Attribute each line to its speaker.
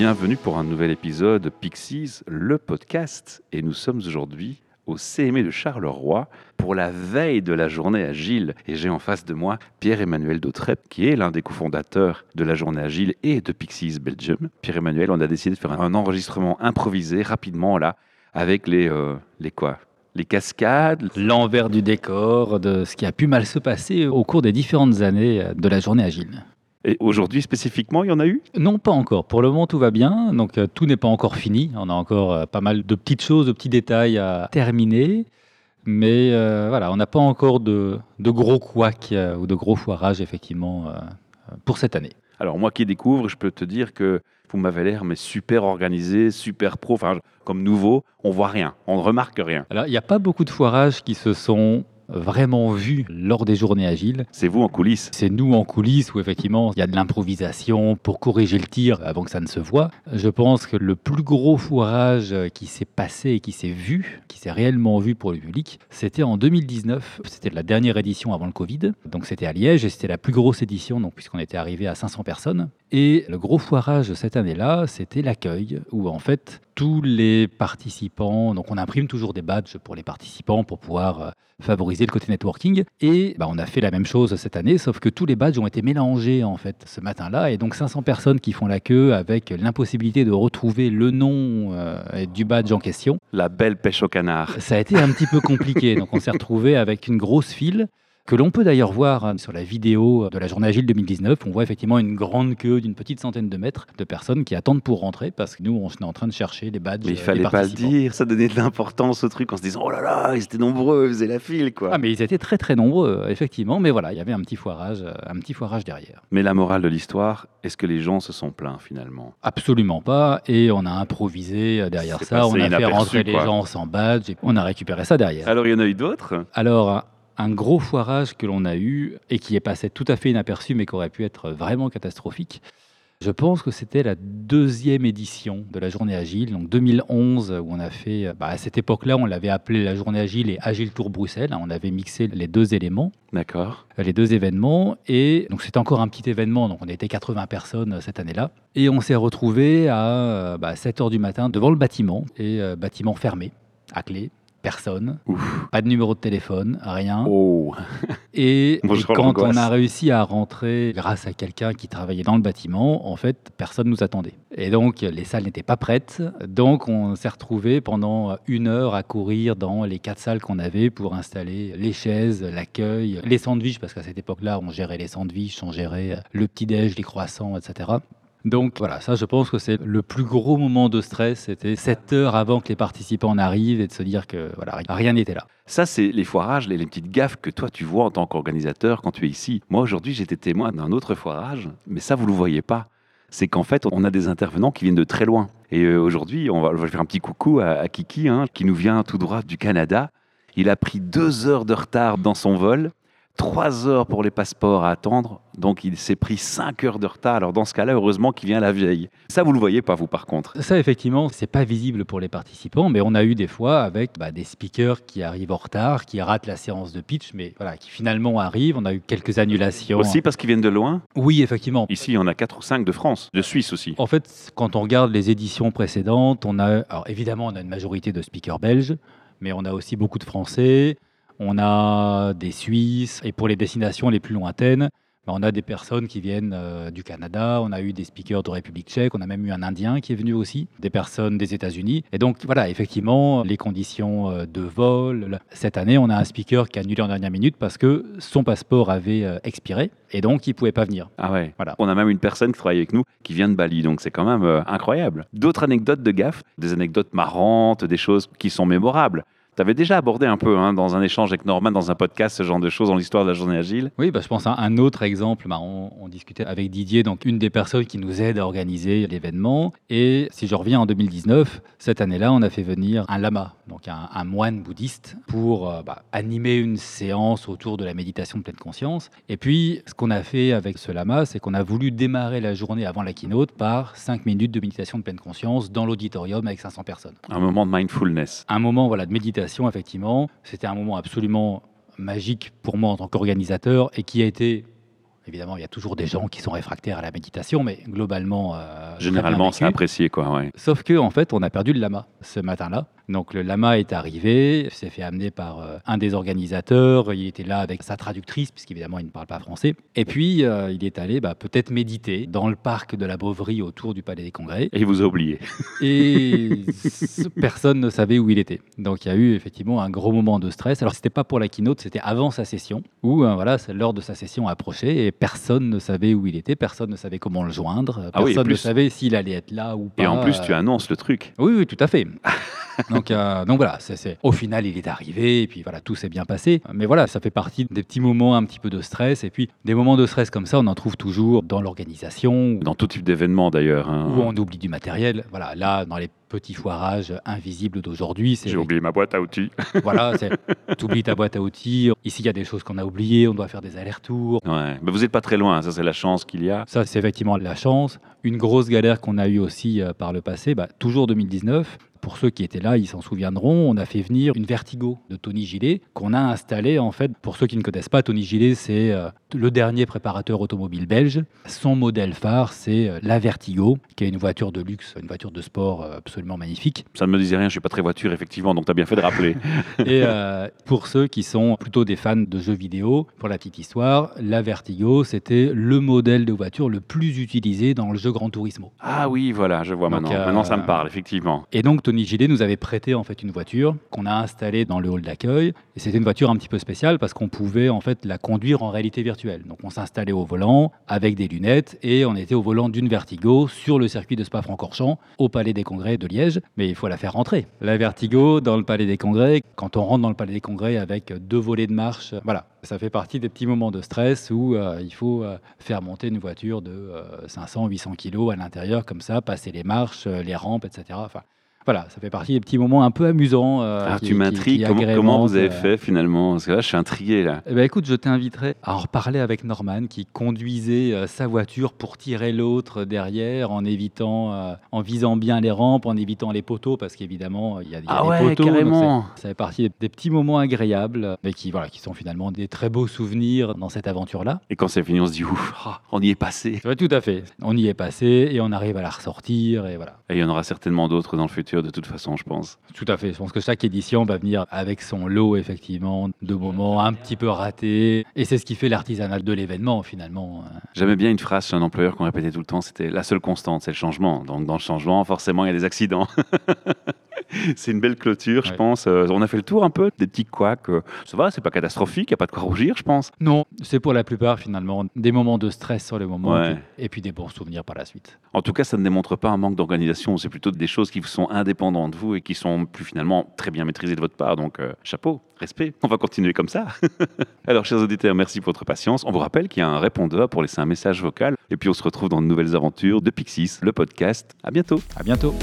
Speaker 1: Bienvenue pour un nouvel épisode de Pixies, le podcast. Et nous sommes aujourd'hui au CME de Charleroi pour la veille de la journée agile. Et j'ai en face de moi Pierre-Emmanuel Dautrep, qui est l'un des cofondateurs de la journée agile et de Pixies Belgium. Pierre-Emmanuel, on a décidé de faire un enregistrement improvisé rapidement là, avec les, euh, les quoi? Les cascades,
Speaker 2: l'envers du décor de ce qui a pu mal se passer au cours des différentes années de la journée agile.
Speaker 1: Et aujourd'hui spécifiquement, il y en a eu?
Speaker 2: Non, pas encore. Pour le moment, tout va bien. Donc euh, tout n'est pas encore fini. On a encore euh, pas mal de petites choses, de petits détails à terminer. Mais euh, voilà, on n'a pas encore de, de gros couacs ou de gros foirages, effectivement, pour cette année.
Speaker 1: Alors moi qui découvre, je peux te dire que vous m'avez l'air mais super organisé, super pro. Enfin, comme nouveau, on voit rien, on ne remarque rien.
Speaker 2: Alors il n'y a pas beaucoup de foirages qui se sont vraiment vu lors des journées agiles.
Speaker 1: C'est vous en coulisses
Speaker 2: C'est nous en coulisses où effectivement il y a de l'improvisation pour corriger le tir avant que ça ne se voit. Je pense que le plus gros foirage qui s'est passé et qui s'est vu, qui s'est réellement vu pour le public, c'était en 2019. C'était la dernière édition avant le Covid. Donc c'était à Liège et c'était la plus grosse édition donc puisqu'on était arrivé à 500 personnes. Et le gros foirage cette année-là, c'était l'accueil où en fait tous les participants, donc on imprime toujours des badges pour les participants pour pouvoir euh, favoriser le côté networking. Et bah, on a fait la même chose cette année, sauf que tous les badges ont été mélangés en fait ce matin-là. Et donc 500 personnes qui font la queue avec l'impossibilité de retrouver le nom euh, du badge en question.
Speaker 1: La belle pêche au canard.
Speaker 2: Ça a été un petit peu compliqué. donc on s'est retrouvé avec une grosse file que l'on peut d'ailleurs voir hein, sur la vidéo de la journée agile 2019. On voit effectivement une grande queue d'une petite centaine de mètres de personnes qui attendent pour rentrer parce que nous, on est en train de chercher les badges.
Speaker 1: Mais il fallait pas le dire, ça donnait de l'importance au truc en se disant oh là là, ils étaient nombreux, ils faisaient la file quoi.
Speaker 2: Ah mais ils étaient très très nombreux effectivement, mais voilà, il y avait un petit foirage, un petit foirage derrière.
Speaker 1: Mais la morale de l'histoire, est-ce que les gens se sont plaints finalement?
Speaker 2: Absolument pas, et on a improvisé derrière ça, on a fait rentrer les gens sans badge, et on a récupéré ça derrière.
Speaker 1: Alors il y en a eu d'autres?
Speaker 2: Alors un gros foirage que l'on a eu et qui est passé tout à fait inaperçu mais qui aurait pu être vraiment catastrophique. Je pense que c'était la deuxième édition de la journée agile, donc 2011, où on a fait, bah, à cette époque-là, on l'avait appelé la journée agile et Agile Tour Bruxelles. On avait mixé les deux éléments.
Speaker 1: D'accord.
Speaker 2: Les deux événements. Et donc c'était encore un petit événement, donc on était 80 personnes cette année-là. Et on s'est retrouvé à 7 bah, h du matin devant le bâtiment, et euh, bâtiment fermé, à clé personne, pas de numéro de téléphone, rien.
Speaker 1: Oh.
Speaker 2: Et, quand on a réussi à rentrer grâce à quelqu'un qui travaillait dans le bâtiment, en fait, personne nous attendait. Et donc, les salles n'étaient pas prêtes. Donc, on s'est retrouvé pendant une heure à courir dans les quatre salles qu'on avait pour installer les chaises, l'accueil, les sandwichs, parce qu'à cette époque-là, on gérait les sandwichs, on gérait le petit-déj, les croissants, etc. Donc voilà, ça je pense que c'est le plus gros moment de stress, c'était 7 heures avant que les participants n'arrivent et de se dire que voilà, rien n'était là.
Speaker 1: Ça, c'est les foirages, les, petites gaffes que toi tu vois en tant qu'organisateur quand tu es ici. Moi aujourd'hui, j'étais témoin d'un autre foirage, mais ça vous le voyez pas. C'est qu'en fait, on a des intervenants qui viennent de très loin. Et euh, aujourd'hui, on va, faire un petit coucou à, Kiki, hein, qui nous vient tout droit du Canada. Il a pris deux heures de retard dans son vol trois heures pour les passeports à attendre, donc il s'est pris cinq heures de retard. Alors dans ce cas-là, heureusement qu'il vient la vieille. Ça, vous le voyez pas, vous, par contre
Speaker 2: Ça, effectivement, c'est pas visible pour les participants, mais on a eu des fois avec bah, des speakers qui arrivent en retard, qui ratent la séance de pitch, mais voilà, qui finalement arrivent. On a eu quelques annulations.
Speaker 1: Aussi parce qu'ils viennent de loin
Speaker 2: Oui, effectivement.
Speaker 1: Ici, on a quatre ou cinq de France, de Suisse aussi.
Speaker 2: En fait, quand on regarde les éditions précédentes, on a, alors évidemment, on a une majorité de speakers belges, mais on a aussi beaucoup de Français on a des Suisses, et pour les destinations les plus lointaines, bah, on a des personnes qui viennent euh, du Canada, on a eu des speakers de République tchèque, on a même eu un Indien qui est venu aussi, des personnes des États-Unis. Et donc voilà, effectivement, les conditions euh, de vol. Cette année, on a un speaker qui a annulé en dernière minute parce que son passeport avait euh, expiré et donc il pouvait pas venir.
Speaker 1: Ah ouais. Voilà. On a même une personne qui travaille avec nous qui vient de Bali, donc c'est quand même incroyable. D'autres anecdotes de gaffe, des anecdotes marrantes, des choses qui sont mémorables. Tu avais déjà abordé un peu hein, dans un échange avec Norman, dans un podcast, ce genre de choses dans l'histoire de la journée agile.
Speaker 2: Oui, bah, je pense à un autre exemple. Bah, on, discutait avec Didier, donc une des personnes qui nous aide à organiser l'événement. Et si je reviens en 2019, cette année-là, on a fait venir un lama, donc un, moine bouddhiste, pour euh, bah, animer une séance autour de la méditation de pleine conscience. Et puis, ce qu'on a fait avec ce lama, c'est qu'on a voulu démarrer la journée avant la keynote par 5 minutes de méditation de pleine conscience dans l'auditorium avec 500 personnes.
Speaker 1: Un moment de mindfulness.
Speaker 2: Un moment voilà, de méditation effectivement. C'était un moment absolument magique pour moi en tant qu'organisateur et qui a été Évidemment, il y a toujours des gens qui sont réfractaires à la méditation, mais globalement, euh,
Speaker 1: Généralement, c'est apprécié, quoi. Ouais.
Speaker 2: Sauf que, en fait, on a perdu le lama ce matin-là. Donc le lama est arrivé, s'est fait amener par euh, un des organisateurs. Il était là avec sa traductrice, puisqu'évidemment il ne parle pas français. Et puis euh, il est allé bah, peut-être méditer dans le parc de la Beauvry autour du Palais des Congrès.
Speaker 1: Et il vous a oublié.
Speaker 2: Et personne ne savait où il était. Donc il y a eu effectivement un gros moment de stress. Alors c'était pas pour la keynote, c'était avant sa session, où euh, voilà, l'heure de sa session approchait et personne ne savait où il était, personne ne savait comment le joindre,
Speaker 1: Ah oui,
Speaker 2: personne ne savait s'il allait être là ou pas.
Speaker 1: Et en plus, tu annonces le truc.
Speaker 2: oui, oui, tout à fait. donc, euh, donc voilà, c'est- au final, il est arrivé, et puis voilà, tout s'est bien passé. Mais voilà, ça fait partie des petits moments un petit peu de stress. Et puis, des moments de stress comme ça, on en trouve toujours dans l'organisation,
Speaker 1: Dans tout type d'événement, d'ailleurs. hein.
Speaker 2: où on oublie du matériel. Voilà, là, dans les petits foirages invisibles d'aujourd'hui,
Speaker 1: J'ai oublié ma boîte à outils.
Speaker 2: voilà, c'est t'oublies ta boîte à outils. Ici, il y a des choses qu'on a oubliées, on doit faire des allers-retours.
Speaker 1: Ouais. Mais vous n'êtes pas très loin, ça c'est la chance qu'il y a.
Speaker 2: Ça, c'est effectivement la chance. Une grosse galère qu'on a eue aussi euh, par le passé, bah, toujours 2019. Pour ceux qui étaient là, ils s'en souviendront, on a fait venir une Vertigo de Tony Gillet qu'on a installée en fait. Pour ceux qui ne connaissent pas, Tony Gillet, c'est euh, le dernier préparateur automobile belge. Son modèle phare, c'est euh, la Vertigo, qui est une voiture de luxe, une voiture de sport euh, absolument magnifique.
Speaker 1: Ça ne me disait rien, je suis pas très voiture, effectivement, donc tu as bien fait de rappeler.
Speaker 2: Et euh, pour ceux qui sont plutôt des fans de jeux vidéo, pour la petite histoire, la Vertigo, c'était le modèle de voiture le plus utilisé dans le jeu Gran Turismo.
Speaker 1: ah oui, voilà, je vois
Speaker 2: Donc,
Speaker 1: maintenant.
Speaker 2: euh,
Speaker 1: Maintenant, ça me parle, effectivement.
Speaker 2: Et donc Tony Gillet nous avait prêté en fait une voiture qu'on a installée dans le hall d'accueil. Et c'était une voiture un petit peu spéciale parce qu'on pouvait en fait la conduire en réalité virtuelle. Donc on s'installait au volant avec des lunettes et on était au volant d'une Vertigo sur le circuit de Spa-Francorchamps au Palais des Congrès de Liège. Mais il faut la faire rentrer. La Vertigo dans le Palais des Congrès, quand on rentre dans le Palais des Congrès avec deux volets de marche, voilà. Ça fait partie des petits moments de stress où euh, il faut euh, faire monter une voiture de euh, 500-800 kilos à l'intérieur comme ça, passer les marches, euh, les rampes, etc. Enfin, voilà, ça fait partie des petits moments un peu amusants. euh,
Speaker 1: Ah,
Speaker 2: qui-
Speaker 1: tu m'intrigues, comment, vous avez
Speaker 2: euh,
Speaker 1: fait finalement? Parce que là, je suis intrigué là.
Speaker 2: eh ben, écoute, je t'inviterai à en reparler avec Norman qui conduisait euh, sa voiture pour tirer l'autre derrière en évitant, euh, en visant bien les rampes, en évitant les poteaux parce qu'évidemment il y a, y a
Speaker 1: Ah
Speaker 2: des
Speaker 1: ouais,
Speaker 2: poteaux.
Speaker 1: carrément.
Speaker 2: ça fait partie des, des petits moments agréables, mais qui voilà, qui sont finalement des très beaux souvenirs dans cette aventure-là.
Speaker 1: Et quand c'est fini, on se dit, ouf, ah, on y est passé.
Speaker 2: Ouais, tout à fait. On y est passé et on arrive à la ressortir et voilà.
Speaker 1: Et il y en aura certainement d'autres dans le futur, de toute façon, je pense.
Speaker 2: Tout à fait. Je pense que chaque édition va venir avec son lot, effectivement, de moments un petit peu ratés. Et c'est ce qui fait l'artisanat de l'événement, finalement.
Speaker 1: J'aimais bien une phrase chez un employeur qu'on répétait tout le temps, c'était la seule constante, c'est le changement. Donc dans le changement, forcément, il y a des accidents. c'est une belle clôture, je pense. Euh, on a fait le tour un peu des petits couacs. euh, Ça va, c'est pas catastrophique, il n'y a pas de quoi rougir, je pense.
Speaker 2: Non, c'est pour la plupart, finalement, des moments de stress sur les moments
Speaker 1: Ouais.
Speaker 2: et puis- et puis des bons souvenirs par la suite.
Speaker 1: En tout cas, ça ne démontre pas un manque d'organisation. C'est plutôt des choses qui sont indépendantes de vous et qui sont plus finalement très bien maîtrisées de votre part. Donc, euh, chapeau, respect. On va continuer comme ça. Alors, chers auditeurs, merci pour votre patience. On vous rappelle qu'il y a un répondeur pour laisser un message vocal. Et puis, on se retrouve dans de nouvelles aventures de Pixis, le podcast. À bientôt.
Speaker 2: À bientôt.